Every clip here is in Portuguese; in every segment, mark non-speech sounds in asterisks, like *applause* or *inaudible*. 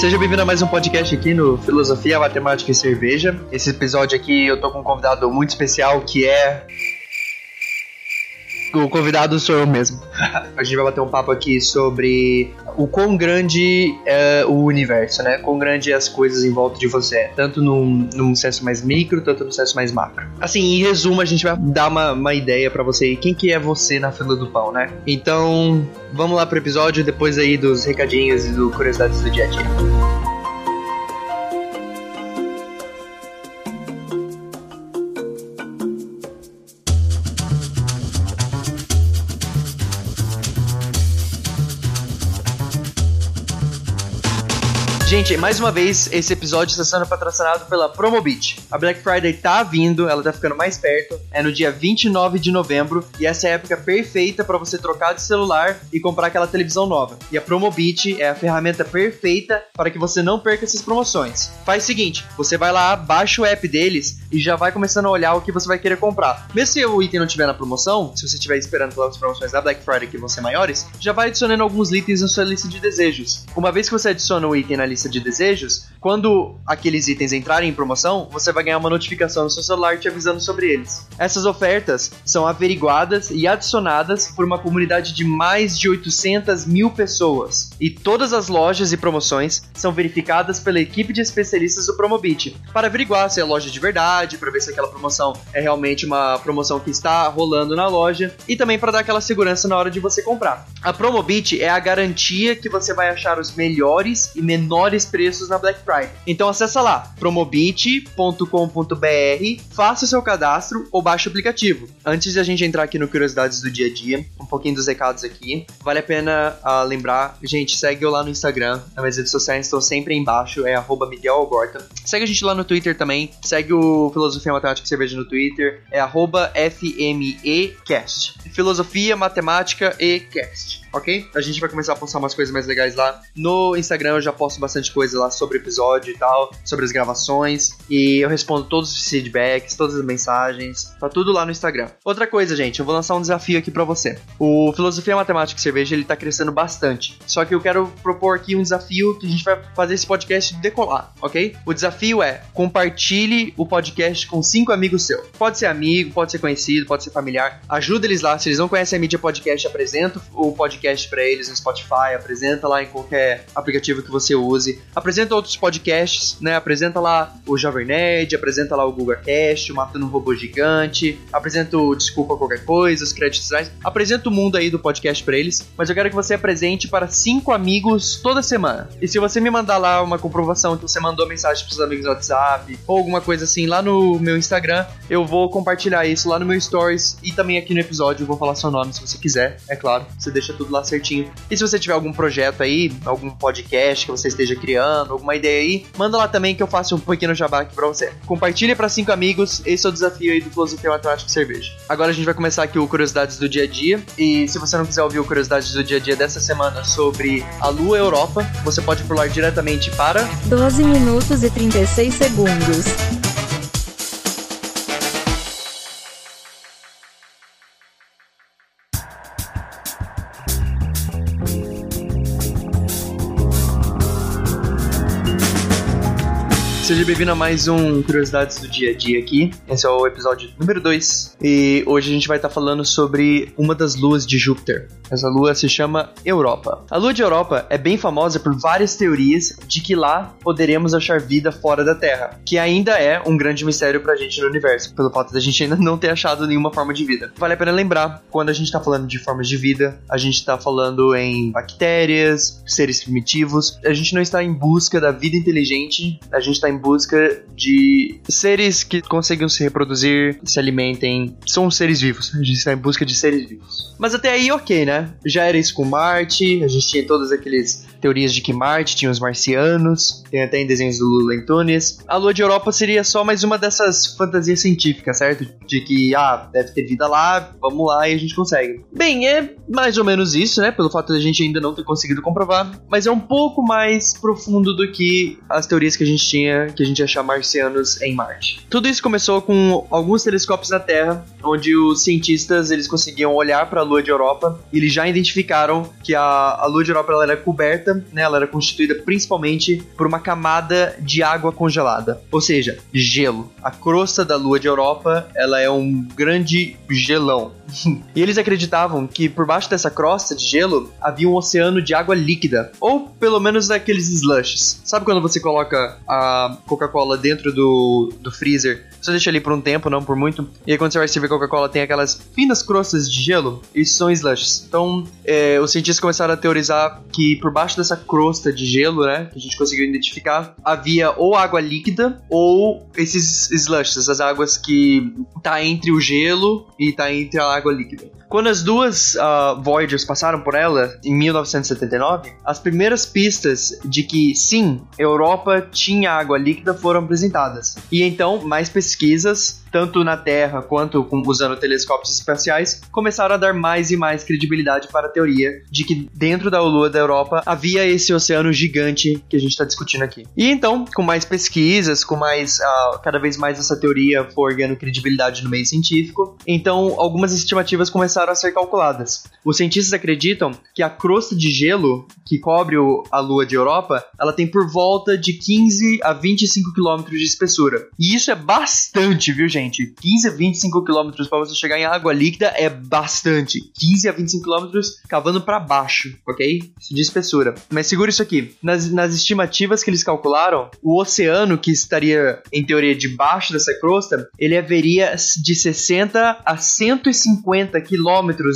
Seja bem-vindo a mais um podcast aqui no Filosofia, Matemática e Cerveja. Esse episódio aqui eu tô com um convidado muito especial que é. O convidado sou eu mesmo. *laughs* a gente vai bater um papo aqui sobre o quão grande é o universo, né? Quão grande é as coisas em volta de você. Tanto num, num senso mais micro, tanto no senso mais macro. Assim, em resumo, a gente vai dar uma, uma ideia para você quem que é você na fila do pão, né? Então, vamos lá pro episódio depois aí dos recadinhos e do curiosidades do dia a dia. Gente, mais uma vez, esse episódio está sendo patrocinado pela Promobit. A Black Friday tá vindo, ela tá ficando mais perto. É no dia 29 de novembro e essa é a época perfeita para você trocar de celular e comprar aquela televisão nova. E a Promobit é a ferramenta perfeita para que você não perca essas promoções. Faz o seguinte, você vai lá, baixa o app deles e já vai começando a olhar o que você vai querer comprar. Mesmo se o item não estiver na promoção, se você estiver esperando pelas promoções da Black Friday que vão ser maiores, já vai adicionando alguns itens na sua lista de desejos. Uma vez que você adiciona o item na lista lista de desejos, quando aqueles itens entrarem em promoção, você vai ganhar uma notificação no seu celular te avisando sobre eles. Essas ofertas são averiguadas e adicionadas por uma comunidade de mais de 800 mil pessoas. E todas as lojas e promoções são verificadas pela equipe de especialistas do Promobit para averiguar se é loja de verdade, para ver se aquela promoção é realmente uma promoção que está rolando na loja e também para dar aquela segurança na hora de você comprar. A Promobit é a garantia que você vai achar os melhores e menores menores preços na Black Friday. Então acessa lá, promobit.com.br, faça o seu cadastro ou baixe o aplicativo. Antes de a gente entrar aqui no Curiosidades do Dia a Dia, um pouquinho dos recados aqui, vale a pena uh, lembrar, gente, segue eu lá no Instagram, as minhas redes sociais estão sempre embaixo, é arroba Miguel Algorta. Segue a gente lá no Twitter também, segue o Filosofia Matemática e Cerveja no Twitter, é arroba FMEcast. Filosofia, Matemática e Cast ok? A gente vai começar a postar umas coisas mais legais lá. No Instagram eu já posto bastante coisa lá sobre o episódio e tal, sobre as gravações. E eu respondo todos os feedbacks, todas as mensagens. Tá tudo lá no Instagram. Outra coisa, gente, eu vou lançar um desafio aqui para você. O Filosofia Matemática e Cerveja, ele tá crescendo bastante. Só que eu quero propor aqui um desafio que a gente vai fazer esse podcast decolar, ok? O desafio é compartilhe o podcast com cinco amigos seus. Pode ser amigo, pode ser conhecido, pode ser familiar. Ajuda eles lá. Se eles não conhecem a mídia podcast, apresenta o podcast podcast para eles no Spotify, apresenta lá em qualquer aplicativo que você use, apresenta outros podcasts, né? Apresenta lá o Jovem Nerd, apresenta lá o Google Cast, o Matando um Robô Gigante, apresenta o Desculpa Qualquer Coisa, os créditos apresenta o mundo aí do podcast para eles, mas eu quero que você apresente para cinco amigos toda semana. E se você me mandar lá uma comprovação que você mandou mensagem para seus amigos no WhatsApp ou alguma coisa assim lá no meu Instagram, eu vou compartilhar isso lá no meu Stories e também aqui no episódio eu vou falar seu nome se você quiser, é claro. Você deixa tudo tudo lá certinho. E se você tiver algum projeto aí, algum podcast que você esteja criando, alguma ideia aí, manda lá também que eu faço um pequeno jabá aqui pra você. Compartilha para cinco amigos, esse é o desafio aí do Filosofia Matemática e Cerveja. Agora a gente vai começar aqui o Curiosidades do Dia a Dia, e se você não quiser ouvir o Curiosidades do Dia a Dia dessa semana sobre a Lua Europa, você pode pular diretamente para 12 minutos e 36 segundos. Seja bem-vindo a mais um Curiosidades do Dia a Dia aqui. Esse é o episódio número 2. E hoje a gente vai estar tá falando sobre uma das luas de Júpiter. Essa lua se chama Europa. A lua de Europa é bem famosa por várias teorias de que lá poderemos achar vida fora da Terra, que ainda é um grande mistério pra gente no universo, pelo fato da gente ainda não ter achado nenhuma forma de vida. Vale a pena lembrar, quando a gente tá falando de formas de vida, a gente tá falando em bactérias, seres primitivos, a gente não está em busca da vida inteligente, a gente está em busca de seres que consigam se reproduzir, se alimentem. São seres vivos. A gente está em busca de seres vivos. Mas até aí, ok, né? Já era isso com Marte, a gente tinha todas aqueles teorias de que Marte tinha os marcianos, tem até em desenhos do Lula Antunes. A Lua de Europa seria só mais uma dessas fantasias científicas, certo? De que, ah, deve ter vida lá, vamos lá e a gente consegue. Bem, é mais ou menos isso, né? Pelo fato de a gente ainda não ter conseguido comprovar, mas é um pouco mais profundo do que as teorias que a gente tinha, que a gente achar marcianos em Marte. Tudo isso começou com alguns telescópios na Terra, onde os cientistas eles conseguiam olhar para a Lua de Europa e eles já identificaram que a, a Lua de Europa ela era coberta aberta, né? Ela era constituída principalmente por uma camada de água congelada, ou seja, gelo. A crosta da Lua de Europa, ela é um grande gelão. *laughs* e eles acreditavam que por baixo dessa crosta de gelo havia um oceano de água líquida, ou pelo menos daqueles slushes. Sabe quando você coloca a Coca-Cola dentro do, do freezer? Você deixa ali por um tempo, não por muito, e aí quando você vai servir Coca-Cola tem aquelas finas crostas de gelo, isso são slushes. Então, é, os cientistas começaram a teorizar que por baixo dessa crosta de gelo, né, que a gente conseguiu identificar, havia ou água líquida ou esses slushes, essas águas que tá entre o gelo e tá entre a água líquida. Quando as duas uh, Voyagers passaram por ela, em 1979, as primeiras pistas de que sim, Europa tinha água líquida foram apresentadas. E então, mais pesquisas tanto na Terra quanto com, usando telescópios espaciais, começaram a dar mais e mais credibilidade para a teoria de que dentro da Lua da Europa havia esse oceano gigante que a gente está discutindo aqui. E então, com mais pesquisas, com mais uh, cada vez mais essa teoria for ganhando credibilidade no meio científico, então algumas estimativas começaram a ser calculadas. Os cientistas acreditam que a crosta de gelo que cobre a Lua de Europa, ela tem por volta de 15 a 25 quilômetros de espessura. E isso é bastante, viu, gente? gente. 15 a 25 quilômetros para você chegar em água líquida é bastante. 15 a 25 quilômetros cavando para baixo, ok? De espessura. Mas segura isso aqui. Nas, nas estimativas que eles calcularam, o oceano que estaria, em teoria, debaixo dessa crosta, ele haveria de 60 a 150 quilômetros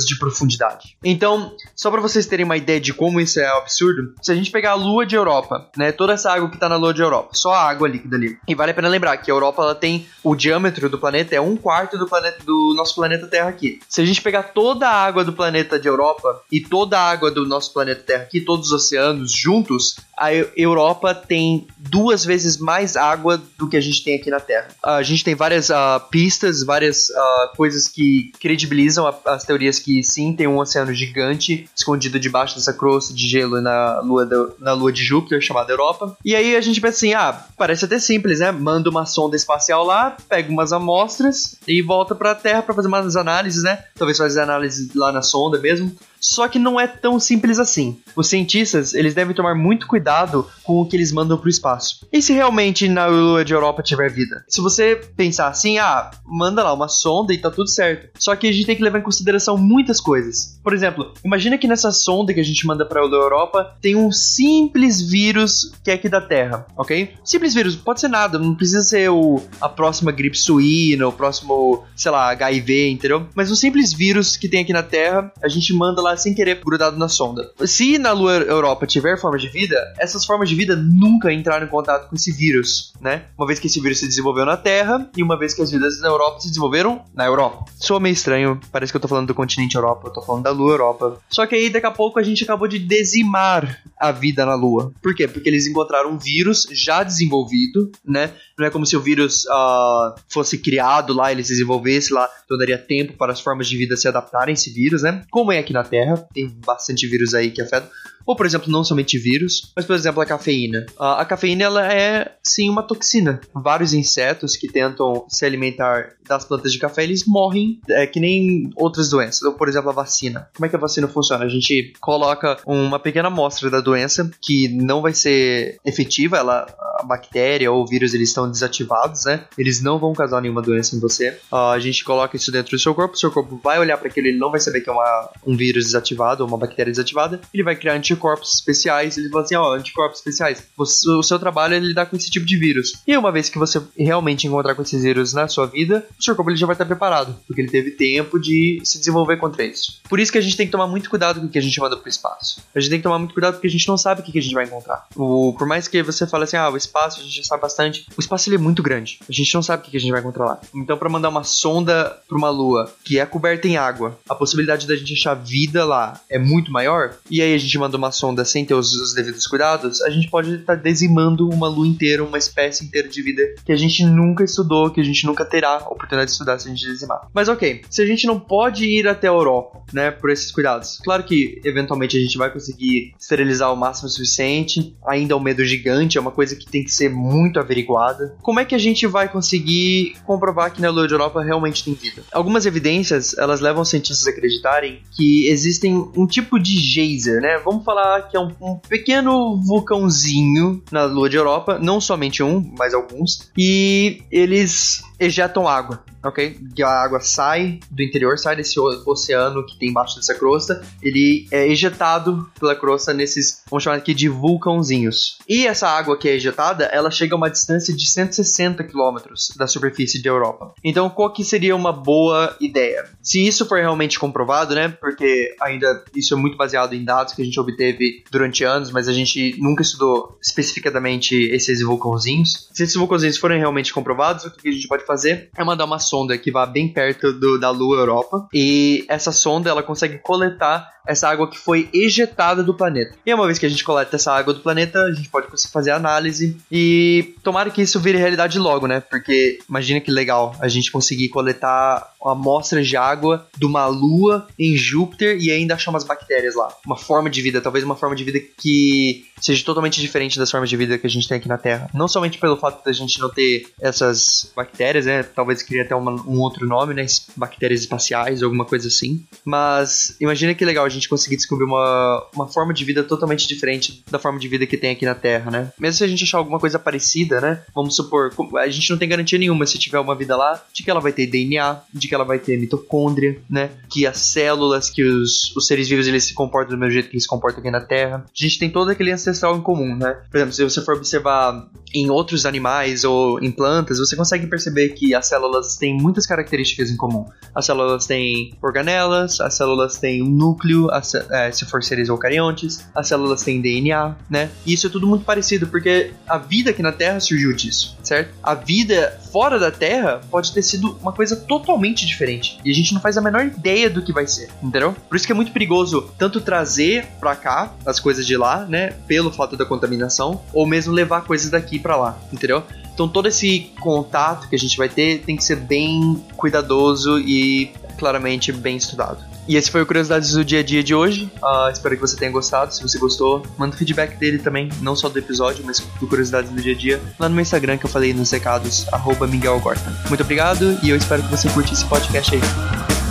de profundidade. Então, só para vocês terem uma ideia de como isso é absurdo, se a gente pegar a Lua de Europa, né, toda essa água que tá na Lua de Europa, só a água líquida ali, e vale a pena lembrar que a Europa ela tem o diâmetro do planeta é um quarto do, planeta, do nosso planeta Terra aqui. Se a gente pegar toda a água do planeta de Europa e toda a água do nosso planeta Terra aqui, todos os oceanos juntos, a Europa tem duas vezes mais água do que a gente tem aqui na Terra. A gente tem várias uh, pistas, várias uh, coisas que credibilizam a, as teorias que sim, tem um oceano gigante escondido debaixo dessa crosta de gelo na lua, do, na lua de Júpiter, chamada Europa. E aí a gente pensa assim, ah, parece até simples, né? Manda uma sonda espacial lá, pega umas amostras e volta para a Terra para fazer umas análises, né? Talvez fazer análise lá na sonda mesmo. Só que não é tão simples assim. Os cientistas, eles devem tomar muito cuidado com o que eles mandam para o espaço. E se realmente na Lua de Europa tiver vida? Se você pensar assim, ah, manda lá uma sonda e tá tudo certo. Só que a gente tem que levar em consideração muitas coisas. Por exemplo, imagina que nessa sonda que a gente manda para a Europa tem um simples vírus que é aqui da Terra, ok? Simples vírus, pode ser nada, não precisa ser o, a próxima gripe suína, o próximo, sei lá, HIV, entendeu? Mas um simples vírus que tem aqui na Terra, a gente manda lá sem querer grudado na sonda. Se na Lua Europa tiver formas de vida, essas formas de vida nunca entraram em contato com esse vírus, né? Uma vez que esse vírus se desenvolveu na Terra e uma vez que as vidas na Europa se desenvolveram na Europa. Soa meio estranho, parece que eu tô falando do continente Europa, eu tô falando da Lua Europa. Só que aí daqui a pouco a gente acabou de dizimar a vida na Lua. Por quê? Porque eles encontraram um vírus já desenvolvido, né? Não é como se o vírus uh, fosse criado lá, ele se desenvolvesse lá, então daria tempo para as formas de vida se adaptarem a esse vírus, né? Como é aqui na Terra, tem bastante vírus aí que afetam. Ou, por exemplo, não somente vírus, mas, por exemplo, a cafeína. A cafeína ela é, sim, uma toxina. Vários insetos que tentam se alimentar das plantas de café, eles morrem é, que nem outras doenças. Ou, por exemplo, a vacina. Como é que a vacina funciona? A gente coloca uma pequena amostra da doença que não vai ser efetiva, ela, a bactéria ou o vírus eles estão desativados, né? Eles não vão causar nenhuma doença em você. A gente coloca isso dentro do seu corpo, o seu corpo vai olhar para aquilo, ele não vai saber que é uma, um vírus desativado ou uma bactéria desativada, ele vai criar anticorpos especiais, ele fala assim, ó, oh, anticorpos especiais. Você, o seu trabalho é lidar com esse tipo de vírus. E uma vez que você realmente encontrar com esses vírus na sua vida, o seu corpo ele já vai estar preparado, porque ele teve tempo de se desenvolver contra isso. Por isso que a gente tem que tomar muito cuidado com o que a gente manda pro espaço. A gente tem que tomar muito cuidado porque a gente não sabe o que a gente vai encontrar. O, por mais que você fale assim, ah, o espaço a gente já sabe bastante, o espaço ele é muito grande. A gente não sabe o que a gente vai encontrar lá. Então, para mandar uma sonda para uma lua que é coberta em água, a possibilidade da gente achar vida lá é muito maior. E aí a gente manda uma sonda sem ter os, os devidos cuidados, a gente pode estar tá dizimando uma lua inteira, uma espécie inteira de vida que a gente nunca estudou, que a gente nunca terá a oportunidade de estudar se a gente dizimar. Mas ok, se a gente não pode ir até a Europa, né, por esses cuidados, claro que eventualmente a gente vai conseguir esterilizar o máximo suficiente. Ainda é um medo gigante, é uma coisa que tem que ser muito averiguada. Como é que a gente vai conseguir comprovar que na Lua de Europa realmente tem vida? Algumas evidências, elas levam cientistas a acreditarem que existem um tipo de geyser, né? Vamos falar que é um, um pequeno vulcãozinho na Lua de Europa, não somente um, mas alguns, e eles ejetam água, ok? Que a água sai do interior, sai desse oceano que tem embaixo dessa crosta, ele é ejetado pela crosta nesses, vamos chamar aqui de vulcãozinhos. E essa água que é ejetada, ela chega a uma distância de 160 quilômetros da superfície da Europa. Então, qual que seria uma boa ideia? Se isso for realmente comprovado, né? Porque ainda isso é muito baseado em dados que a gente obteve durante anos, mas a gente nunca estudou especificadamente esses vulcãozinhos. Se esses vulcãozinhos forem realmente comprovados, o que a gente pode fazer é mandar uma sonda que vá bem perto do, da Lua Europa e essa sonda ela consegue coletar essa água que foi ejetada do planeta. E uma vez que a gente coleta essa água do planeta, a gente pode fazer análise e tomara que isso vire realidade logo, né? Porque imagina que legal a gente conseguir coletar amostras de água de uma lua em Júpiter e ainda achar umas bactérias lá. Uma forma de vida, talvez uma forma de vida que seja totalmente diferente das formas de vida que a gente tem aqui na Terra. Não somente pelo fato da gente não ter essas bactérias, né? Talvez queria uma, um outro nome, né? Bactérias espaciais, alguma coisa assim. Mas imagina que legal a gente conseguir descobrir uma, uma forma de vida totalmente diferente da forma de vida que tem aqui na Terra, né? Mesmo se a gente achar alguma coisa parecida, né? Vamos supor, a gente não tem garantia nenhuma se tiver uma vida lá, de que ela vai ter DNA, de que ela vai ter mitocôndria, né? Que as células, que os, os seres vivos eles se comportam do mesmo jeito que eles se comportam aqui na Terra. A gente tem todo aquele ancestral em comum, né? Por exemplo, se você for observar em outros animais ou em plantas, você consegue perceber que as células têm muitas características em comum. As células têm organelas, as células têm um núcleo, as, é, se for seres eucariontes, as células têm DNA, né? E isso é tudo muito parecido, porque a vida aqui na Terra surgiu disso, certo? A vida fora da Terra pode ter sido uma coisa totalmente diferente. E a gente não faz a menor ideia do que vai ser, entendeu? Por isso que é muito perigoso tanto trazer pra cá as coisas de lá, né? Pelo fato da contaminação, ou mesmo levar coisas daqui para lá, entendeu? Então todo esse contato que a gente vai ter tem que ser bem cuidadoso e claramente bem estudado. E esse foi o Curiosidades do Dia a Dia de hoje. Uh, espero que você tenha gostado. Se você gostou, manda feedback dele também, não só do episódio, mas do Curiosidades do Dia a Dia, lá no meu Instagram que eu falei nos recados, arroba Miguel Gorta. Muito obrigado e eu espero que você curte esse podcast aí.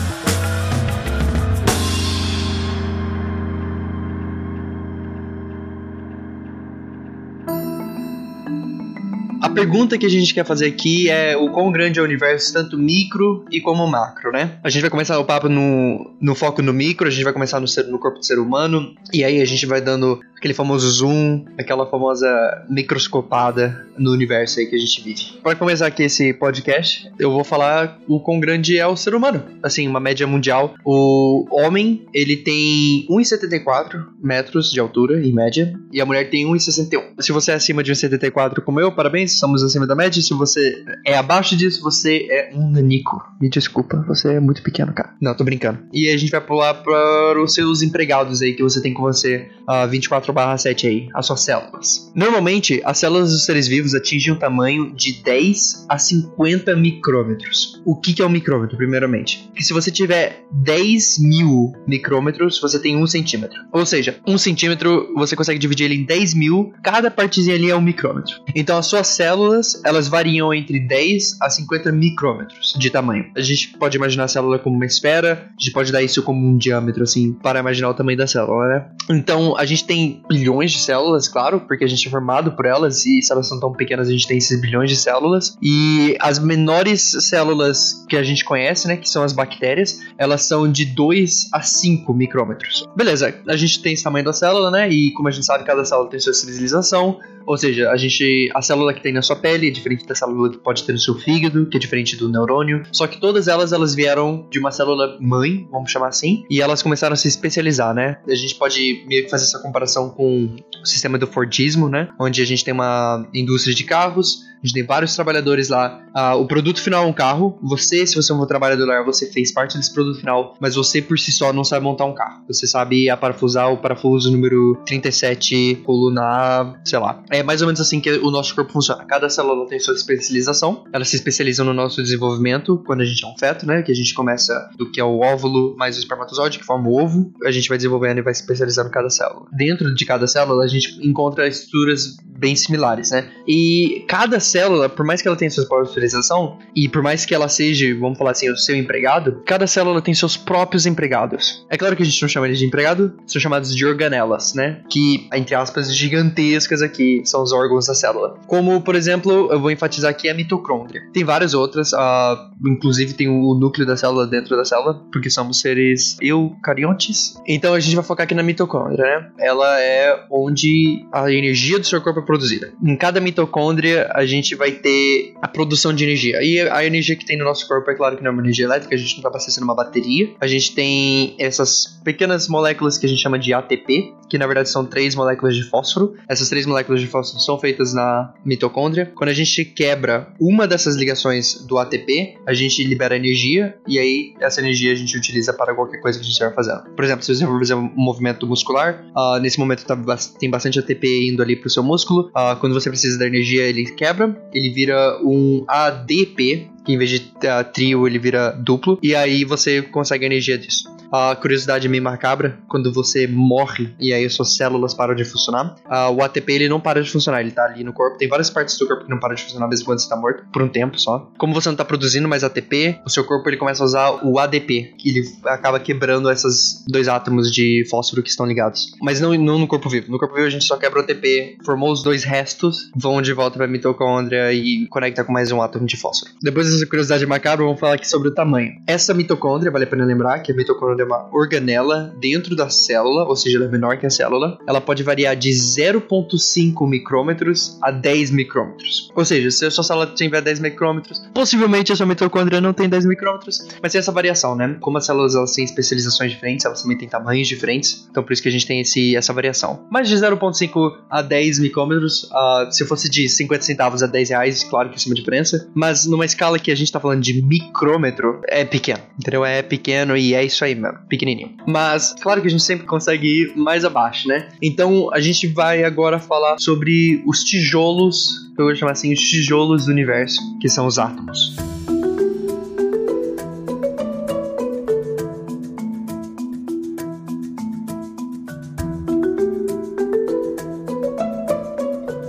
Pergunta que a gente quer fazer aqui é o quão grande é o universo, tanto micro e como macro, né? A gente vai começar o papo no, no foco no micro, a gente vai começar no, ser, no corpo do ser humano, e aí a gente vai dando aquele famoso zoom, aquela famosa microscopada no universo aí que a gente vive. Para começar aqui esse podcast, eu vou falar o quão grande é o ser humano. Assim, uma média mundial. O homem, ele tem 1,74 metros de altura, em média, e a mulher tem 1,61. Se você é acima de 1,74 como eu, parabéns, somos acima da média. Se você é abaixo disso, você é um nanico. Me desculpa, você é muito pequeno, cara. Não, tô brincando. E a gente vai pular para os seus empregados aí que você tem com você uh, 24 4/7 aí, as suas células. Normalmente, as células dos seres vivos atingem um tamanho de 10 a 50 micrômetros. O que, que é um micrômetro, primeiramente? Que se você tiver 10 mil micrômetros, você tem 1 centímetro. Ou seja, 1 centímetro você consegue dividir ele em 10 mil, cada partezinha ali é um micrômetro. Então as suas células, elas variam entre 10 a 50 micrômetros de tamanho. A gente pode imaginar a célula como uma esfera, a gente pode dar isso como um diâmetro, assim, para imaginar o tamanho da célula, né? Então a gente tem bilhões de células, claro, porque a gente é formado por elas e se elas são tão pequenas, a gente tem esses bilhões de células. E as menores células que a gente conhece, né, que são as bactérias, elas são de 2 a 5 micrômetros. Beleza, a gente tem esse tamanho da célula, né, e como a gente sabe, cada célula tem sua civilização, ou seja, a gente. A célula que tem na sua pele é diferente da célula que pode ter no seu fígado, que é diferente do neurônio. Só que todas elas elas vieram de uma célula mãe, vamos chamar assim, e elas começaram a se especializar, né? A gente pode meio que fazer essa comparação com o sistema do Fordismo, né? Onde a gente tem uma indústria de carros, A gente tem vários trabalhadores lá. Ah, o produto final é um carro. Você, se você for trabalhador lá, você fez parte desse produto final, mas você por si só não sabe montar um carro. Você sabe aparafusar o parafuso número 37, coluna, sei lá. É mais ou menos assim que o nosso corpo funciona. Cada célula tem sua especialização. Elas se especializam no nosso desenvolvimento quando a gente é um feto, né? Que a gente começa do que é o óvulo mais o espermatozoide, que forma o ovo. A gente vai desenvolvendo e vai se especializando em cada célula. Dentro de cada célula, a gente encontra estruturas bem similares, né? E cada célula, por mais que ela tenha sua própria especialização, e por mais que ela seja, vamos falar assim, o seu empregado, cada célula tem seus próprios empregados. É claro que a gente não chama eles de empregado, são chamados de organelas, né? Que, entre aspas, gigantescas aqui, são os órgãos da célula. Como, por exemplo, eu vou enfatizar aqui a mitocôndria. Tem várias outras, uh, inclusive tem o núcleo da célula dentro da célula, porque somos seres eucariontes. Então a gente vai focar aqui na mitocôndria, né? Ela é onde a energia do seu corpo é produzida. Em cada mitocôndria, a gente vai ter a produção de energia. E a energia que tem no nosso corpo é claro que não é uma energia elétrica, a gente não está abastecendo uma bateria. A gente tem essas pequenas moléculas que a gente chama de ATP, que na verdade são três moléculas de fósforo. Essas três moléculas de fósforo são feitas na mitocôndria. Quando a gente quebra uma dessas ligações do ATP, a gente libera energia e aí essa energia a gente utiliza para qualquer coisa que a gente estiver fazendo. Por exemplo, se você for fazer um movimento muscular, uh, nesse momento tá, tem bastante ATP indo ali para o seu músculo. Uh, quando você precisa da energia, ele quebra, ele vira um ADP, que em vez de uh, trio ele vira duplo, e aí você consegue a energia disso. A curiosidade meio macabra, quando você morre e aí suas células param de funcionar, uh, o ATP ele não para de funcionar, ele tá ali no corpo. Tem várias partes do corpo que não param de funcionar mesmo quando você tá morto, por um tempo só. Como você não tá produzindo mais ATP, o seu corpo ele começa a usar o ADP, que ele acaba quebrando esses dois átomos de fósforo que estão ligados. Mas não, não no corpo vivo. No corpo vivo a gente só quebra o ATP, formou os dois restos, vão de volta pra mitocôndria e conecta com mais um átomo de fósforo. Depois dessa curiosidade macabra, vamos falar aqui sobre o tamanho. Essa mitocôndria, vale a pena lembrar que a mitocôndria é uma organela dentro da célula, ou seja, ela é menor que a célula. Ela pode variar de 0,5 micrômetros a 10 micrômetros. Ou seja, se a sua célula tiver 10 micrômetros, possivelmente a sua mitocôndria não tem 10 micrômetros, mas tem essa variação, né? Como as células elas têm especializações diferentes, elas também têm tamanhos diferentes, então por isso que a gente tem esse, essa variação. Mas de 0,5 a 10 micrômetros, uh, se fosse de 50 centavos a 10 reais, claro que isso é uma diferença, mas numa escala que a gente tá falando de micrômetro, é pequeno, entendeu? É pequeno e é isso aí mesmo, pequenininho. Mas, claro que a gente sempre consegue ir mais abaixo, né? Então, a gente vai agora falar sobre os tijolos, eu vou chamar assim, os tijolos do universo, que são os átomos.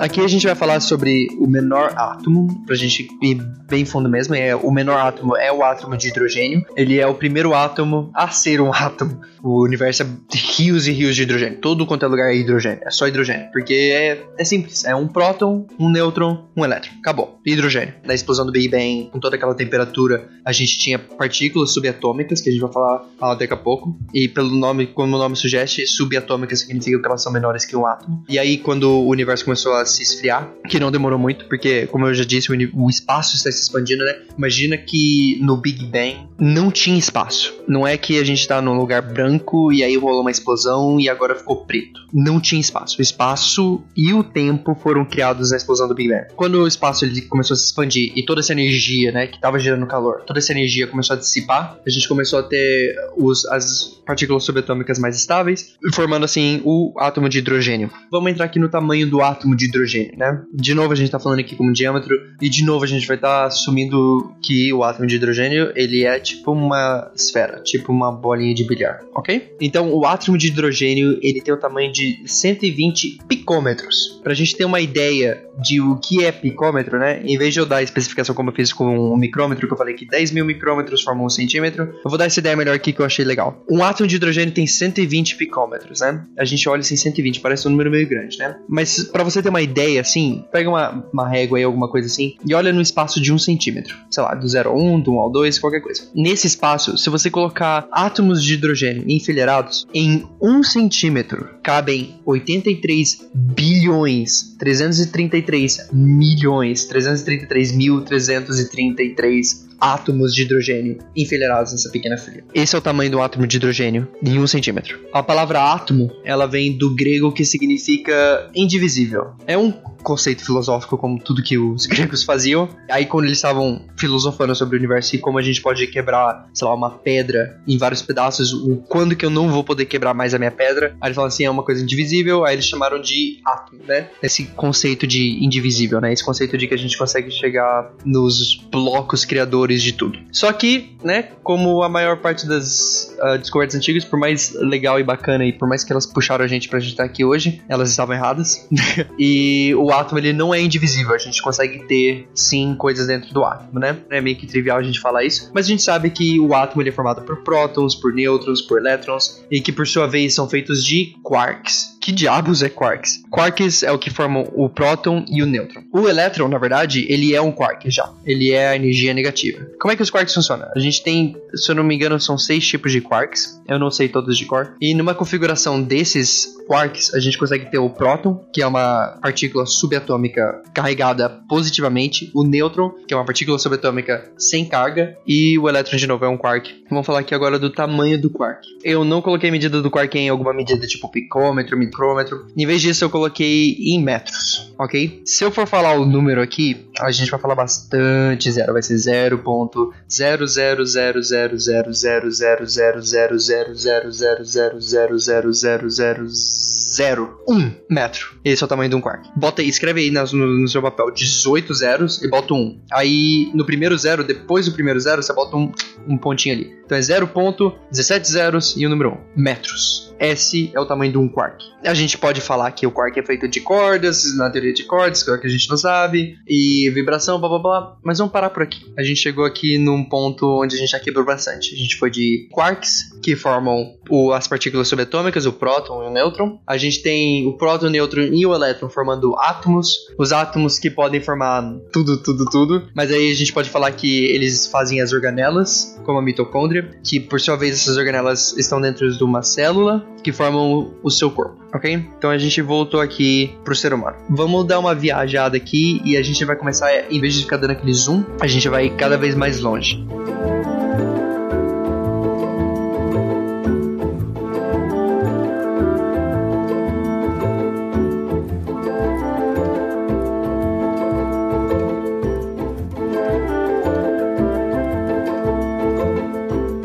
Aqui a gente vai falar sobre o menor átomo, pra gente ir bem fundo mesmo. É, o menor átomo é o átomo de hidrogênio. Ele é o primeiro átomo a ser um átomo. O universo é rios e rios de hidrogênio. Todo quanto é lugar é hidrogênio. É só hidrogênio. Porque é, é simples. É um próton, um nêutron, um elétron. Acabou. Hidrogênio. Na explosão do Big Bang, com toda aquela temperatura, a gente tinha partículas subatômicas, que a gente vai falar ah, daqui a pouco. E pelo nome, como o nome sugere, subatômicas significa que elas são menores que um átomo. E aí, quando o universo começou a se esfriar, que não demorou muito, porque, como eu já disse, o, o espaço está se expandindo, né? Imagina que no Big Bang não tinha espaço. Não é que a gente está num lugar branco e aí rolou uma explosão e agora ficou preto. Não tinha espaço. O espaço e o tempo foram criados na explosão do Big Bang. Quando o espaço ele começou a se expandir e toda essa energia, né, que estava gerando calor, toda essa energia começou a dissipar, a gente começou a ter os, as partículas subatômicas mais estáveis, formando assim o átomo de hidrogênio. Vamos entrar aqui no tamanho do átomo de hidrogênio, né? De novo a gente está falando aqui como diâmetro e de novo a gente vai estar tá assumindo que o átomo de hidrogênio ele é tipo uma esfera, tipo uma bolinha de bilhar, ok? Então o átomo de hidrogênio ele tem o tamanho de 120 picômetros. Para a gente ter uma ideia de o que é picômetro, né? Em vez de eu dar a especificação como eu fiz com um micrômetro, que eu falei que 10 mil micrômetros formam um centímetro, eu vou dar essa ideia melhor aqui que eu achei legal. Um átomo de hidrogênio tem 120 picômetros, né? A gente olha assim 120, parece um número meio grande, né? Mas para você ter uma ideia assim, pega uma, uma régua aí, alguma coisa assim, e olha no espaço de um centímetro. Sei lá, do 0 ao 1, do 1 ao 2, qualquer coisa. Nesse espaço, se você colocar átomos de hidrogênio enfileirados em um centímetro, cabem 83 bilhões, 333 milhões, 333 mil, 333 átomos de hidrogênio enfileirados nessa pequena folha. Esse é o tamanho do átomo de hidrogênio, em um centímetro. A palavra átomo, ela vem do grego que significa indivisível. É um conceito filosófico como tudo que os *laughs* gregos faziam. Aí quando eles estavam filosofando sobre o universo e como a gente pode quebrar, sei lá, uma pedra em vários pedaços, o quando que eu não vou poder quebrar mais a minha pedra, aí eles falam assim, é uma coisa indivisível, aí eles chamaram de átomo, né? Esse conceito de indivisível, né? Esse conceito de que a gente consegue chegar nos blocos criadores de tudo. Só que, né, como a maior parte das uh, descobertas antigas, por mais legal e bacana e por mais que elas puxaram a gente pra gente estar aqui hoje, elas estavam erradas. *laughs* e o átomo ele não é indivisível, a gente consegue ter sim coisas dentro do átomo, né? É meio que trivial a gente falar isso, mas a gente sabe que o átomo ele é formado por prótons, por nêutrons, por elétrons e que por sua vez são feitos de quarks. Que diabos é quarks? Quarks é o que formam o próton e o nêutron. O elétron, na verdade, ele é um quark já. Ele é a energia negativa. Como é que os quarks funcionam? A gente tem, se eu não me engano, são seis tipos de quarks. Eu não sei todos de cor. E numa configuração desses quarks, a gente consegue ter o próton, que é uma partícula subatômica carregada positivamente, o nêutron, que é uma partícula subatômica sem carga, e o elétron de novo é um quark. Vamos falar aqui agora do tamanho do quark. Eu não coloquei medida do quark em alguma medida tipo picômetro, micrômetro. Em vez disso, eu coloquei em metros, ok? Se eu for falar o número aqui, a gente vai falar bastante zero. Vai ser 0.0000000000000000001 metro. Esse é o tamanho de um quark. Bota aí, escreve aí no, no seu papel 18 zeros e bota um. Aí no primeiro zero, depois do primeiro zero, você bota um, um pontinho ali. Então é 0.17 zeros e o número 1. Metros. Esse é o tamanho de um quark. A gente pode falar que o quark é feito de cordas, na teoria de cordas, que é o que a gente não sabe, e vibração, blá blá blá. Mas vamos parar por aqui. A gente chegou aqui num ponto onde a gente já quebrou bastante. A gente foi de quarks, que formam o, as partículas subatômicas, o próton e o nêutron. A gente tem o próton, o nêutron e o elétron formando átomos. Os átomos que podem formar tudo, tudo, tudo. Mas aí a gente pode falar que eles fazem as organelas, como a mitocôndria, que por sua vez essas organelas estão dentro de uma célula que formam o seu corpo, ok? Então a gente voltou aqui pro ser humano. Vamos dar uma viajada aqui e a gente vai começar, em vez de ficar dando aquele zoom, a gente vai cada vez mais longe.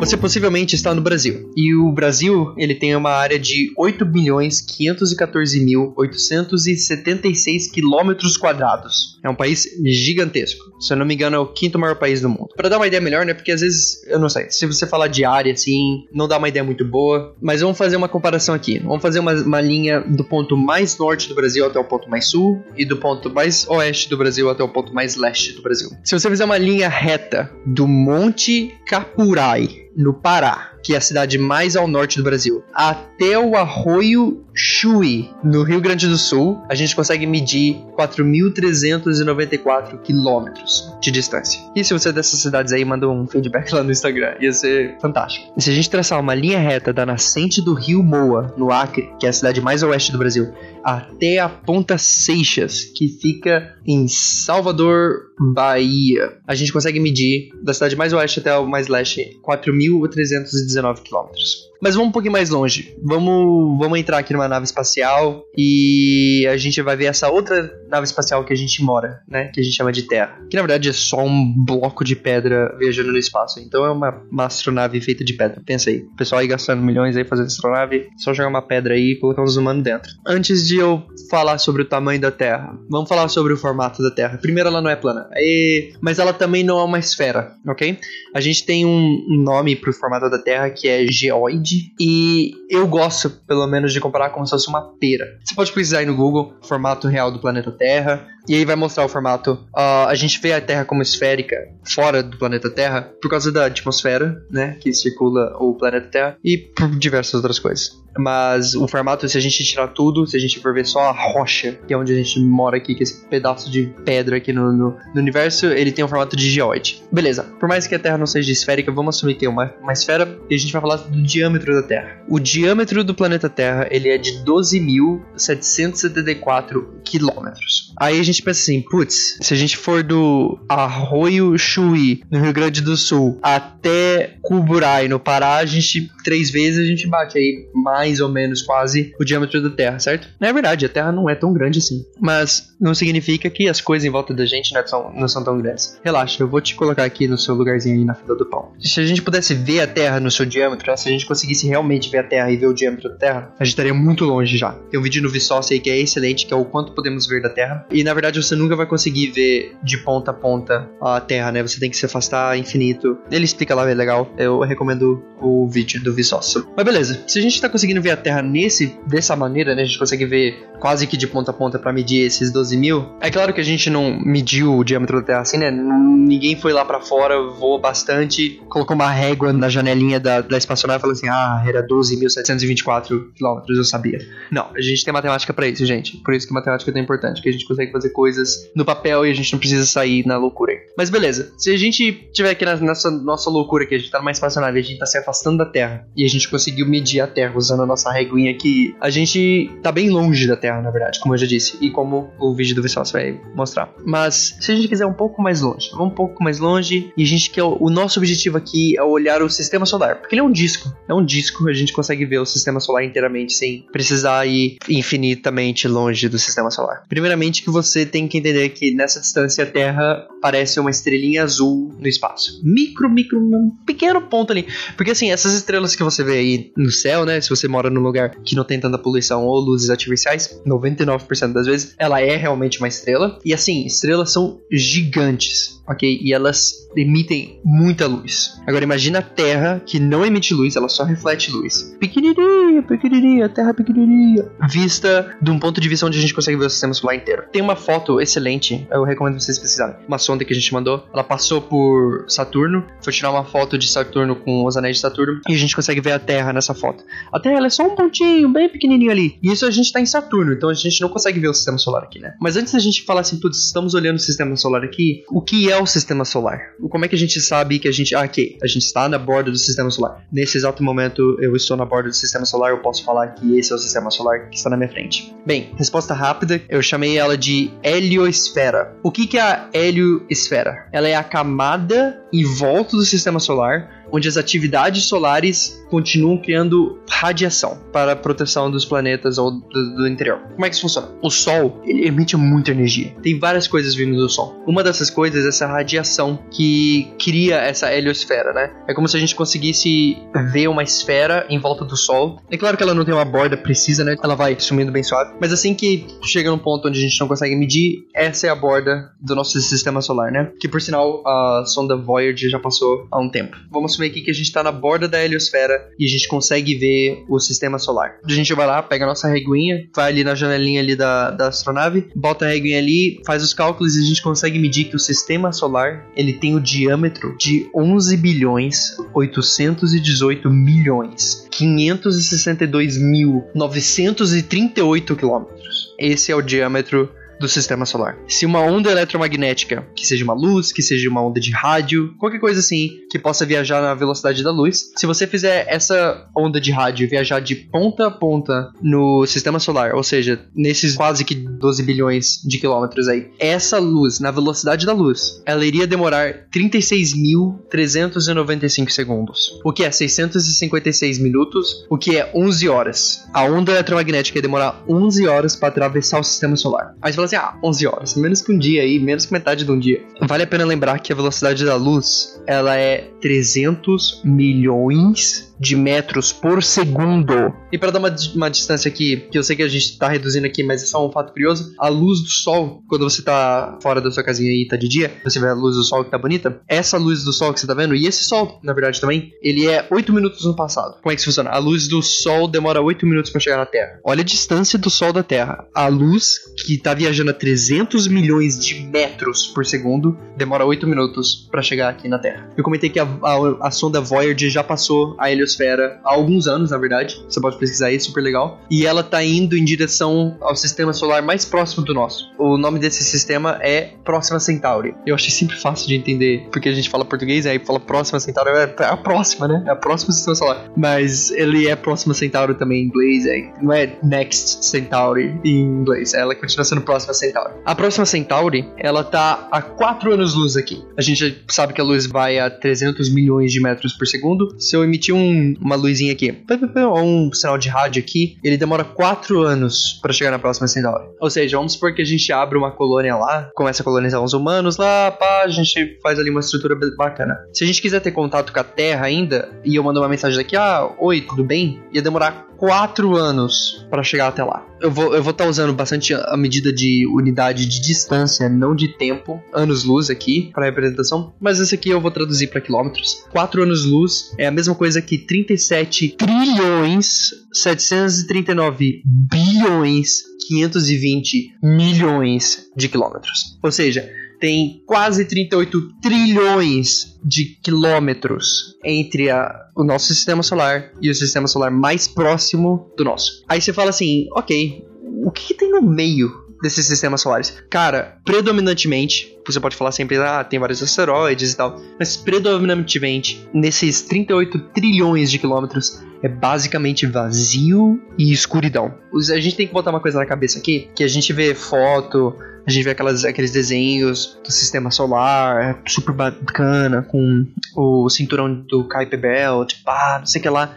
Você possivelmente está no Brasil. E o Brasil, ele tem uma área de 8 bilhões 514 mil 876 quilômetros quadrados. É um país gigantesco. Se eu não me engano, é o quinto maior país do mundo. Para dar uma ideia melhor, né? Porque às vezes, eu não sei, se você falar de área assim, não dá uma ideia muito boa. Mas vamos fazer uma comparação aqui. Vamos fazer uma, uma linha do ponto mais norte do Brasil até o ponto mais sul e do ponto mais oeste do Brasil até o ponto mais leste do Brasil. Se você fizer uma linha reta do Monte Capurai no Pará, que é a cidade mais ao norte do Brasil, até o Arroio Chuí, no Rio Grande do Sul, a gente consegue medir 4.394 quilômetros de distância. E se você é dessas cidades aí, manda um feedback *laughs* lá no Instagram, ia ser fantástico. E se a gente traçar uma linha reta da nascente do Rio Moa, no Acre, que é a cidade mais a oeste do Brasil, até a Ponta Seixas, que fica em Salvador, Bahia, a gente consegue medir da cidade mais oeste até o mais leste 4.319 quilômetros. Mas vamos um pouquinho mais longe. Vamos, vamos entrar aqui numa nave espacial e a gente vai ver essa outra nave espacial que a gente mora, né? Que a gente chama de Terra. Que na verdade é só um bloco de pedra viajando no espaço. Então é uma, uma astronave feita de pedra. Pensa aí. O pessoal aí gastando milhões aí fazendo astronave, só jogar uma pedra aí e colocar uns humanos dentro. Antes de eu falar sobre o tamanho da Terra, vamos falar sobre o formato da Terra. Primeiro, ela não é plana. E... Mas ela também não é uma esfera, ok? A gente tem um nome pro formato da Terra que é geoide e eu gosto, pelo menos, de comparar como se fosse uma pera. Você pode pesquisar aí no Google formato real do planeta Terra e aí vai mostrar o formato. Uh, a gente vê a Terra como esférica fora do planeta Terra por causa da atmosfera, né, que circula o planeta Terra e por diversas outras coisas. Mas o formato, se a gente tirar tudo, se a gente for ver só a rocha, que é onde a gente mora aqui, que é esse pedaço de pedra aqui no, no, no universo, ele tem o formato de geoide. Beleza, por mais que a Terra não seja esférica, vamos assumir que é uma, uma esfera e a gente vai falar do diâmetro da Terra. O diâmetro do planeta Terra, ele é de 12.774 quilômetros. Aí a gente pensa assim, putz, se a gente for do Arroio Chuí, no Rio Grande do Sul, até Kuburai, no Pará, a gente, três vezes, a gente bate aí mais ou menos quase o diâmetro da Terra, certo? Não é verdade, a Terra não é tão grande assim. Mas não significa que as coisas em volta da gente não são, não são tão grandes. Relaxa, eu vou te colocar aqui no seu lugarzinho aí na fila do pão. Se a gente pudesse ver a Terra no seu diâmetro, né, se a gente conseguisse realmente ver a Terra e ver o diâmetro da Terra, a gente estaria muito longe já. Tem um vídeo no Vsauce aí que é excelente, que é o quanto podemos ver da Terra. E na verdade você nunca vai conseguir ver de ponta a ponta a Terra, né? Você tem que se afastar infinito. Ele explica lá, é legal. Eu recomendo o vídeo do Vsauce. Mas beleza, se a gente tá conseguindo ver a Terra nesse, dessa maneira, né? A gente consegue ver quase que de ponta a ponta para medir esses 12 mil. É claro que a gente não mediu o diâmetro da Terra assim, né? Ninguém foi lá para fora, voou bastante, colocou uma régua na janelinha da, da espaçonave e falou assim: ah, era 12.724 quilômetros, eu sabia. Não, a gente tem matemática para isso, gente. Por isso que matemática é tão importante, que a gente consegue fazer coisas no papel e a gente não precisa sair na loucura. Mas beleza, se a gente tiver aqui nessa nossa loucura que a gente tá numa espaçonave, a gente tá se afastando da Terra e a gente conseguiu medir a Terra usando a nossa reguinha aqui, a gente tá bem longe da Terra, na verdade, como eu já disse, e como o vídeo do Vsauce vai mostrar. Mas se a gente quiser um pouco mais longe, vamos um pouco mais longe e a gente quer o nosso objetivo aqui é olhar o sistema solar, porque ele é um disco, é um disco, a gente consegue ver o sistema solar inteiramente sem precisar ir infinitamente longe do sistema solar. Primeiramente que você tem que entender que nessa distância a Terra parece uma estrelinha azul no espaço. Micro, micro, um pequeno ponto ali. Porque assim, essas estrelas que você vê aí no céu, né, se você mora num lugar que não tem tanta poluição ou luzes artificiais, 99% das vezes ela é realmente uma estrela. E assim, estrelas são gigantes, ok? E elas emitem muita luz. Agora imagina a Terra que não emite luz, ela só reflete luz. Pequenininha, pequenininha, Terra pequenininha. Vista de um ponto de vista onde a gente consegue ver o sistema solar inteiro. Tem uma foto excelente, eu recomendo vocês pesquisarem. Uma sonda que a gente mandou, ela passou por Saturno, foi tirar uma foto de Saturno com os anéis de Saturno e a gente consegue ver a Terra nessa foto. A Terra é só um pontinho bem pequenininho ali. E isso a gente tá em Saturno, então a gente não consegue ver o sistema solar aqui, né? Mas antes da gente falar assim, putz, estamos olhando o sistema solar aqui, o que é o sistema solar? Como é que a gente sabe que a gente. Ah, ok, a gente está na borda do sistema solar. Nesse exato momento eu estou na borda do sistema solar, eu posso falar que esse é o sistema solar que está na minha frente. Bem, resposta rápida, eu chamei ela de heliosfera. O que, que é a heliosfera? Ela é a camada em volta do sistema solar onde as atividades solares continuam criando radiação para a proteção dos planetas ou do, do, interior. Como é que isso funciona? O Sol ele emite muita energia. Tem várias coisas vindo do Sol. Uma dessas coisas é essa radiação que cria essa heliosfera, né? É como se a gente conseguisse ver uma esfera em volta do Sol. É claro que ela não tem uma borda precisa, né? Ela vai sumindo bem suave. Mas assim que chega num ponto onde a gente não consegue medir, essa é a borda do nosso sistema solar, né? Que por sinal a sonda Voyager já passou há um tempo. Vamos aqui que a gente está na borda da heliosfera e a gente consegue ver o sistema solar. A gente vai lá, pega a nossa reguinha, vai ali na janelinha ali da, da astronave, bota a reguinha ali, faz os cálculos e a gente consegue medir que o sistema solar ele tem o diâmetro de 11 bilhões 818 milhões 562.938 quilômetros. Esse é o diâmetro do sistema solar. Se uma onda eletromagnética, que seja uma luz, que seja uma onda de rádio, qualquer coisa assim, que possa viajar na velocidade da luz, se você fizer essa onda de rádio viajar de ponta a ponta no sistema solar, ou seja, nesses quase que 12 bilhões de quilômetros aí, essa luz, na velocidade da luz, ela iria demorar 36.395 segundos, o que é 656 minutos, o que é 11 horas. A onda eletromagnética ia demorar 11 horas para atravessar o sistema solar. Aí você fala assim, ah, 11 horas, menos que um dia aí, menos que metade de um dia. Vale a pena lembrar que a velocidade da luz, ela é 300 milhões de metros por segundo. E para dar uma, uma distância aqui, que eu sei que a gente tá reduzindo aqui, mas é só um fato curioso, a luz do sol, quando você tá fora da sua casinha e tá de dia, você vê a luz do sol que tá bonita, essa luz do sol que você tá vendo, e esse sol, na verdade também, ele é 8 minutos no passado. Como é que isso funciona? A luz do sol demora 8 minutos para chegar na Terra. Olha a distância do sol da Terra. A luz que tá viajando a 300 milhões de metros por segundo demora 8 minutos para chegar aqui na Terra. Eu comentei que a, a, a sonda Voyager já passou a heliosfera heliosfera há alguns anos, na verdade. Você pode pesquisar isso, super legal. E ela tá indo em direção ao sistema solar mais próximo do nosso. O nome desse sistema é Próxima Centauri. Eu achei sempre fácil de entender, porque a gente fala português, aí fala Próxima Centauri, é a próxima, né? É a próxima sistema solar. Mas ele é Próxima Centauri também em inglês, é, não é Next Centauri em inglês, ela continua sendo Próxima Centauri. A Próxima Centauri, ela tá a 4 anos-luz aqui. A gente sabe que a luz vai a 300 milhões de metros por segundo. Se eu emitir um, uma luzinha aqui, ou um sinal de rádio aqui, ele demora 4 anos para chegar na Próxima Centauri. Ou seja, vamos supor que a gente abre uma colônia lá, começa a colonizar uns humanos lá, pá, a gente faz ali uma estrutura bacana. Se a gente quiser ter contato com a Terra ainda, e eu mandar uma mensagem daqui, ah, oi, tudo bem? Ia demorar quatro anos para chegar até lá. Eu vou eu vou estar tá usando bastante a medida de unidade de distância, não de tempo, anos-luz aqui para representação, mas esse aqui eu vou traduzir para quilômetros. 4 anos-luz é a mesma coisa que 37 trilhões 739 bilhões 520 milhões de quilômetros. Ou seja, tem quase 38 trilhões de quilômetros entre a, o nosso sistema solar e o sistema solar mais próximo do nosso. Aí você fala assim, ok, o que, que tem no meio desses sistemas solares? Cara, predominantemente, você pode falar sempre, ah, tem vários asteroides e tal, mas predominantemente, nesses 38 trilhões de quilômetros, é basicamente vazio e escuridão. A gente tem que botar uma coisa na cabeça aqui, que a gente vê foto, a gente vê aquelas, aqueles desenhos do sistema solar, super bacana, com o cinturão do Kuiper Belt, pá, não sei o que lá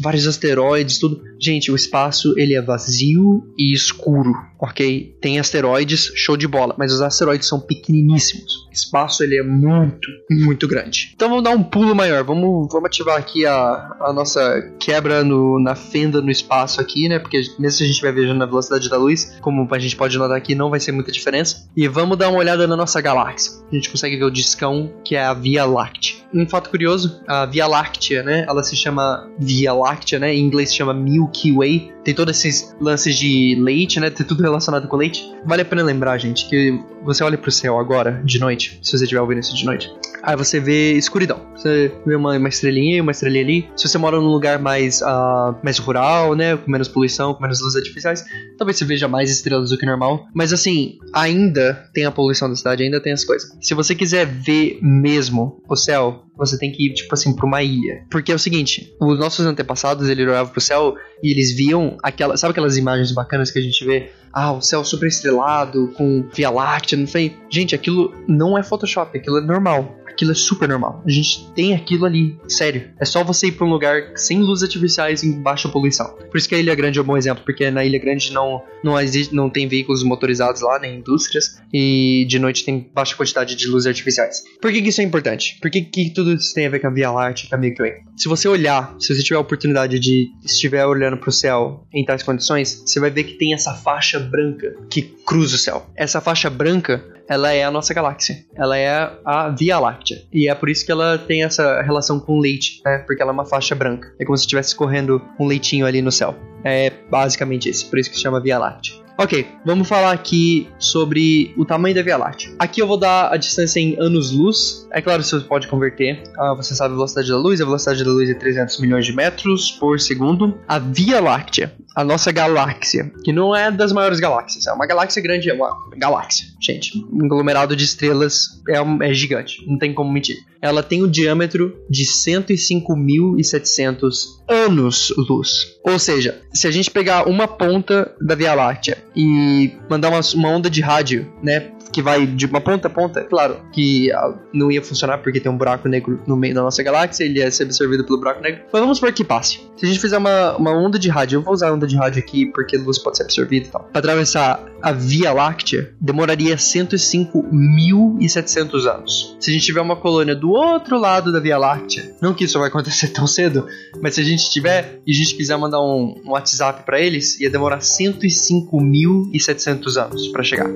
vários asteroides, tudo. Gente, o espaço ele é vazio e escuro, ok? Tem asteroides, show de bola, mas os asteroides são pequeniníssimos. O espaço ele é muito, muito grande. Então vamos dar um pulo maior, vamos, vamos ativar aqui a, a nossa quebra no, na fenda no espaço aqui, né? Porque mesmo se a gente estiver viajando na velocidade da luz, como a gente pode notar aqui, não vai ser muita diferença. E vamos dar uma olhada na nossa galáxia. A gente consegue ver o discão que é a Via Láctea. Um fato curioso, a Via Láctea, né? Ela se chama Via Láctea, né? Em inglês se chama Milky Way. Tem todos esses lances de leite, né? Tem tudo relacionado com leite. Vale a pena lembrar, gente, que você olha pro céu agora, de noite, se você estiver ouvindo isso de noite. Aí você vê escuridão. Você vê uma, uma estrelinha uma estrelinha ali. Se você mora num lugar mais, uh, mais rural, né? Com menos poluição, com menos luzes artificiais, talvez você veja mais estrelas do que normal. Mas assim, ainda tem a poluição da cidade, ainda tem as coisas. Se você quiser ver mesmo o céu, você tem que ir, tipo assim, pra uma ilha. Porque é o seguinte, os nossos antepassados, eles olhavam pro céu e eles viam aquela, sabe aquelas imagens bacanas que a gente vê? Ah, o céu super estrelado, com Via Láctea, não sei. Gente, aquilo não é Photoshop, aquilo é normal aquilo é super normal. A gente tem aquilo ali, sério. É só você ir para um lugar sem luzes artificiais em baixa poluição. Por isso que a Ilha Grande é um bom exemplo, porque na Ilha Grande não, não, existe, não tem veículos motorizados lá, nem indústrias, e de noite tem baixa quantidade de luzes artificiais. Por que, que isso é importante? Por que, que tudo isso tem a ver com a Via Láctea, com a Milky Way? Se você olhar, se você tiver a oportunidade de estiver olhando para o céu em tais condições, você vai ver que tem essa faixa branca que cruza o céu. Essa faixa branca ela é a nossa galáxia. Ela é a Via Láctea. E é por isso que ela tem essa relação com leite, né? Porque ela é uma faixa branca. É como se estivesse correndo um leitinho ali no céu. É basicamente isso. Por isso que se chama Via Láctea. Ok, vamos falar aqui sobre o tamanho da Via Láctea. Aqui eu vou dar a distância em anos-luz. É claro, você pode converter. Ah, você sabe a velocidade da luz. A velocidade da luz é 300 milhões de metros por segundo. A Via Láctea, a nossa galáxia, que não é das maiores galáxias. É uma galáxia grande, é uma galáxia. Gente, um aglomerado de estrelas é, um, é gigante. Não tem como mentir. Ela tem o um diâmetro de 105.700 anos-luz. Ou seja, se a gente pegar uma ponta da Via Láctea e mandar uma, uma onda de rádio, né? Que vai de uma ponta a ponta, claro que ah, não ia funcionar porque tem um buraco negro no meio da nossa galáxia, ele ia ser absorvido pelo buraco negro. Mas vamos por que passe. Se a gente fizer uma, uma onda de rádio, eu vou usar a onda de rádio aqui porque a luz pode ser absorvida e tal. Para atravessar a Via Láctea, demoraria 105.700 anos. Se a gente tiver uma colônia do outro lado da Via Láctea, não que isso vai acontecer *laughs* tão cedo, mas se a gente tiver e a gente quiser mandar um, um WhatsApp para eles, ia demorar 105 1.700 anos para chegar.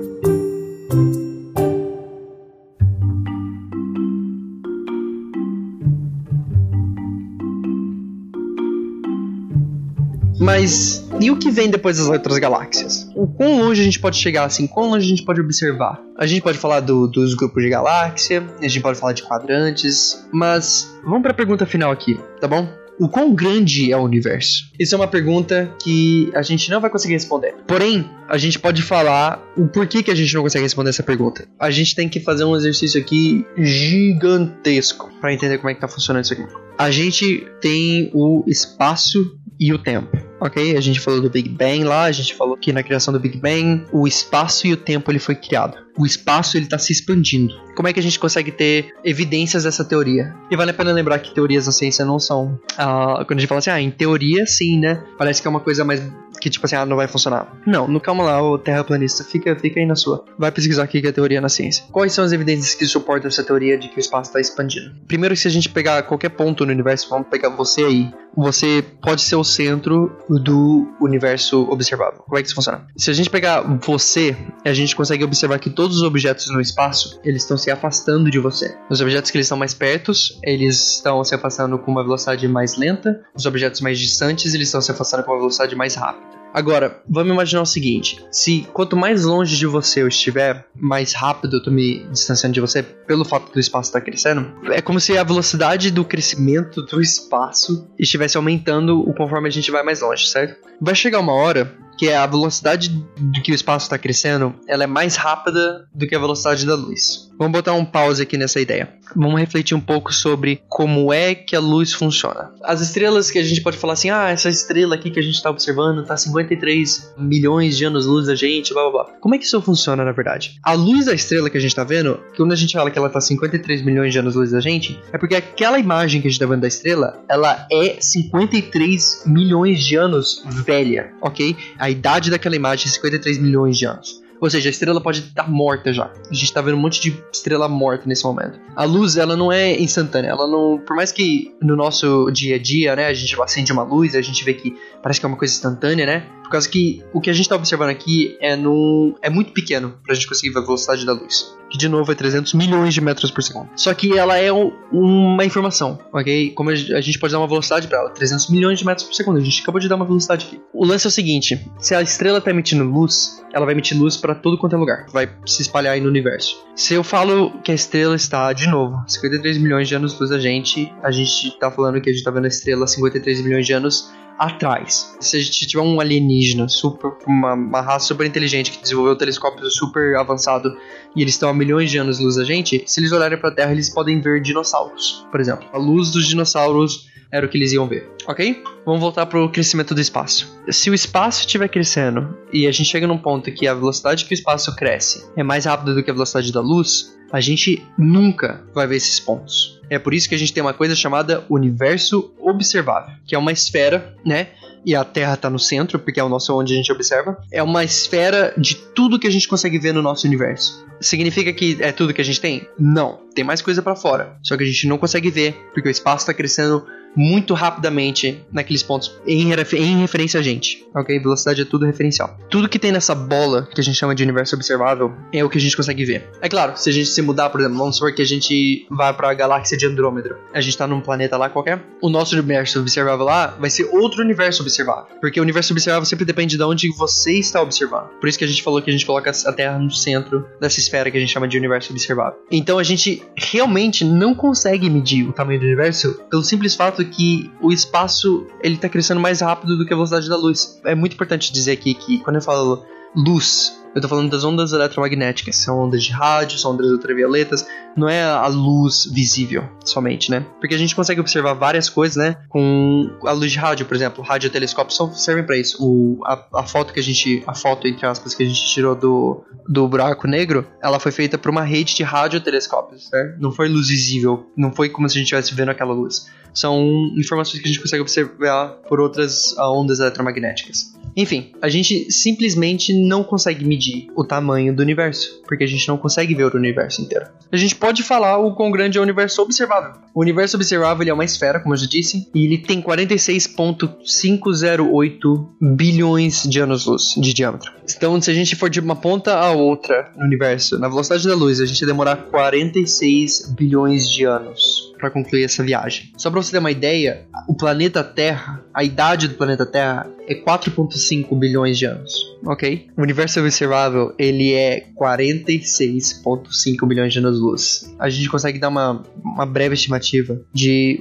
Mas e o que vem depois das outras galáxias? O quão longe a gente pode chegar assim? Quão longe a gente pode observar? A gente pode falar do, dos grupos de galáxia, a gente pode falar de quadrantes, mas vamos para a pergunta final aqui, tá bom? O quão grande é o universo? Isso é uma pergunta que a gente não vai conseguir responder. Porém, a gente pode falar o porquê que a gente não consegue responder essa pergunta. A gente tem que fazer um exercício aqui gigantesco para entender como é que tá funcionando isso aqui. A gente tem o espaço e o tempo ok? A gente falou do Big Bang lá, a gente falou que na criação do Big Bang o espaço e o tempo ele foi criado. O espaço ele está se expandindo. Como é que a gente consegue ter evidências dessa teoria? E vale a pena lembrar que teorias da ciência não são. Uh, quando a gente fala assim, ah, em teoria sim, né? Parece que é uma coisa mais que tipo assim, ah, não vai funcionar. Não, no calma lá, o terraplanista, fica, fica aí na sua. Vai pesquisar aqui que é a teoria na ciência. Quais são as evidências que suportam essa teoria de que o espaço está expandindo? Primeiro, se a gente pegar qualquer ponto no universo, vamos pegar você aí, você pode ser o centro do universo observável. Como é que isso funciona? Se a gente pegar você, a gente consegue observar que todos os objetos no espaço, eles estão se afastando de você. Os objetos que eles estão mais perto, eles estão se afastando com uma velocidade mais lenta. Os objetos mais distantes, eles estão se afastando com uma velocidade mais rápida. Agora, vamos imaginar o seguinte: se quanto mais longe de você eu estiver, mais rápido eu tô me distanciando de você, pelo fato do espaço estar tá crescendo, é como se a velocidade do crescimento do espaço estivesse aumentando conforme a gente vai mais longe, certo? Vai chegar uma hora que é a velocidade do que o espaço está crescendo, ela é mais rápida do que a velocidade da luz. Vamos botar um pause aqui nessa ideia. Vamos refletir um pouco sobre como é que a luz funciona. As estrelas que a gente pode falar assim, ah, essa estrela aqui que a gente está observando está 53 milhões de anos-luz da gente, blá blá blá. Como é que isso funciona na verdade? A luz da estrela que a gente está vendo, que quando a gente fala que ela está 53 milhões de anos-luz da gente, é porque aquela imagem que a gente está vendo da estrela, ela é 53 milhões de anos velha, ok? Idade daquela imagem é 53 milhões de anos. Ou seja, a estrela pode estar morta já. A gente está vendo um monte de estrela morta nesse momento. A luz, ela não é instantânea. Ela não. Por mais que no nosso dia a dia, né, a gente acende uma luz, a gente vê que parece que é uma coisa instantânea, né? Por causa que o que a gente está observando aqui é, no, é muito pequeno para a gente conseguir ver a velocidade da luz. Que de novo é 300 milhões de metros por segundo. Só que ela é um, uma informação, ok? Como a gente pode dar uma velocidade para ela? 300 milhões de metros por segundo. A gente acabou de dar uma velocidade aqui. O lance é o seguinte: se a estrela está emitindo luz, ela vai emitir luz para todo quanto é lugar. Vai se espalhar aí no universo. Se eu falo que a estrela está, de novo, 53 milhões de anos luz da gente, a gente está falando que a gente está vendo a estrela 53 milhões de anos atrás. Se a gente tiver um alienígena, super, uma, uma raça super inteligente que desenvolveu um telescópio super avançado e eles estão a milhões de anos luz da gente, se eles olharem para a Terra, eles podem ver dinossauros, por exemplo. A luz dos dinossauros era o que eles iam ver, ok? Vamos voltar para o crescimento do espaço. Se o espaço estiver crescendo e a gente chega num ponto que a velocidade que o espaço cresce é mais rápida do que a velocidade da luz, a gente nunca vai ver esses pontos. É por isso que a gente tem uma coisa chamada universo observável, que é uma esfera, né? E a Terra está no centro, porque é o nosso onde a gente observa. É uma esfera de tudo que a gente consegue ver no nosso universo. Significa que é tudo que a gente tem? Não. Tem mais coisa para fora. Só que a gente não consegue ver, porque o espaço está crescendo muito rapidamente naqueles pontos em, em referência a gente, ok? Velocidade é tudo referencial. Tudo que tem nessa bola que a gente chama de universo observável é o que a gente consegue ver. É claro, se a gente se mudar, por exemplo, vamos supor que a gente vá para a galáxia de Andrômeda, a gente tá num planeta lá qualquer, o nosso universo observável lá vai ser outro universo observável, porque o universo observável sempre depende de onde você está observando. Por isso que a gente falou que a gente coloca a Terra no centro dessa esfera que a gente chama de universo observável. Então a gente realmente não consegue medir o tamanho do universo pelo simples fato que o espaço ele está crescendo mais rápido do que a velocidade da luz. É muito importante dizer aqui que quando eu falo luz, eu tô falando das ondas eletromagnéticas, são ondas de rádio, são ondas ultravioletas, não é a luz visível somente, né? Porque a gente consegue observar várias coisas, né? Com a luz de rádio, por exemplo, radiotelescópios servem para isso. O, a, a, foto que a gente, a foto entre aspas que a gente tirou do, do buraco negro, ela foi feita por uma rede de radiotelescópios, certo? Não foi luz visível, não foi como se a gente estivesse vendo aquela luz. São informações que a gente consegue observar por outras ondas eletromagnéticas. Enfim, a gente simplesmente não consegue medir o tamanho do universo, porque a gente não consegue ver o universo inteiro. A gente pode falar o quão grande é o universo observável. O universo observável é uma esfera, como eu já disse, e ele tem 46.508 bilhões de anos-luz de diâmetro. Então, se a gente for de uma ponta a outra no universo, na velocidade da luz, a gente demorar 46 bilhões de anos para concluir essa viagem. Só para você ter uma ideia, o planeta Terra, a idade do planeta Terra é 4.5 bilhões de anos, ok? O universo observável, ele é 46.5 bilhões de anos-luz. A gente consegue dar uma, uma breve estimativa de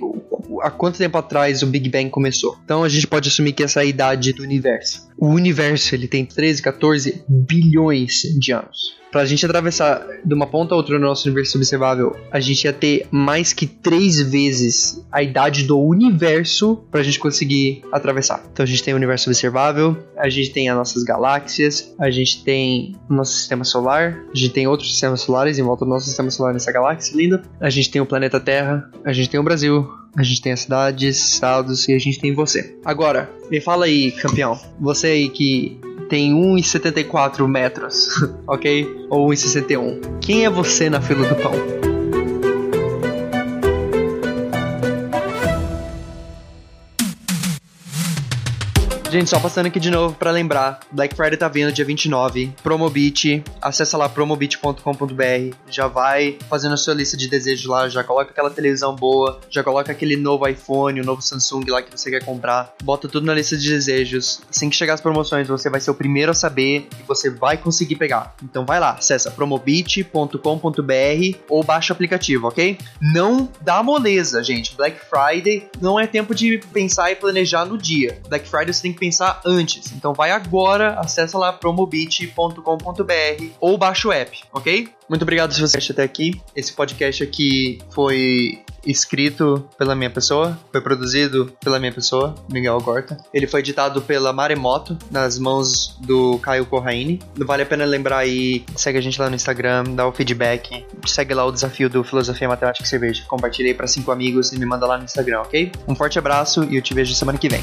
há quanto tempo atrás o Big Bang começou. Então a gente pode assumir que essa é a idade do universo. O universo ele tem 13, 14 bilhões de anos. Para a gente atravessar de uma ponta a outra no nosso universo observável, a gente ia ter mais que três vezes a idade do universo para a gente conseguir atravessar. Então a gente tem o universo observável, a gente tem as nossas galáxias, a gente tem o nosso sistema solar, a gente tem outros sistemas solares em volta do nosso sistema solar nessa galáxia linda, a gente tem o planeta Terra, a gente tem o Brasil, a gente tem as cidades, estados e a gente tem você. Agora, me fala aí, campeão. Você aí que tem 1,74 metros, *laughs* ok? Ou 1,61. Quem é você na fila do pão? Gente, só passando aqui de novo para lembrar, Black Friday tá vindo dia 29, Promobit, acessa lá promobit.com.br, já vai fazendo a sua lista de desejos lá, já coloca aquela televisão boa, já coloca aquele novo iPhone, o novo Samsung lá que você quer comprar, bota tudo na lista de desejos. Assim que chegar as promoções, você vai ser o primeiro a saber e você vai conseguir pegar. Então vai lá, acessa promobit.com.br ou baixa o aplicativo, ok? Não dá moleza, gente. Black Friday não é tempo de pensar e planejar no dia. Black Friday você tem que pensar antes. Então vai agora, acessa lá promobit.com.br ou baixa o app, ok? Muito obrigado se você até aqui. Esse podcast aqui foi escrito pela minha pessoa, foi produzido pela minha pessoa, Miguel Gorta. Ele foi editado pela Maremoto, nas mãos do Caio Corraine. Vale a pena lembrar aí, segue a gente lá no Instagram, dá o feedback, segue lá o desafio do Filosofia Matemática e Cerveja. Compartilhei para cinco amigos e me manda lá no Instagram, ok? Um forte abraço e eu te vejo semana que vem.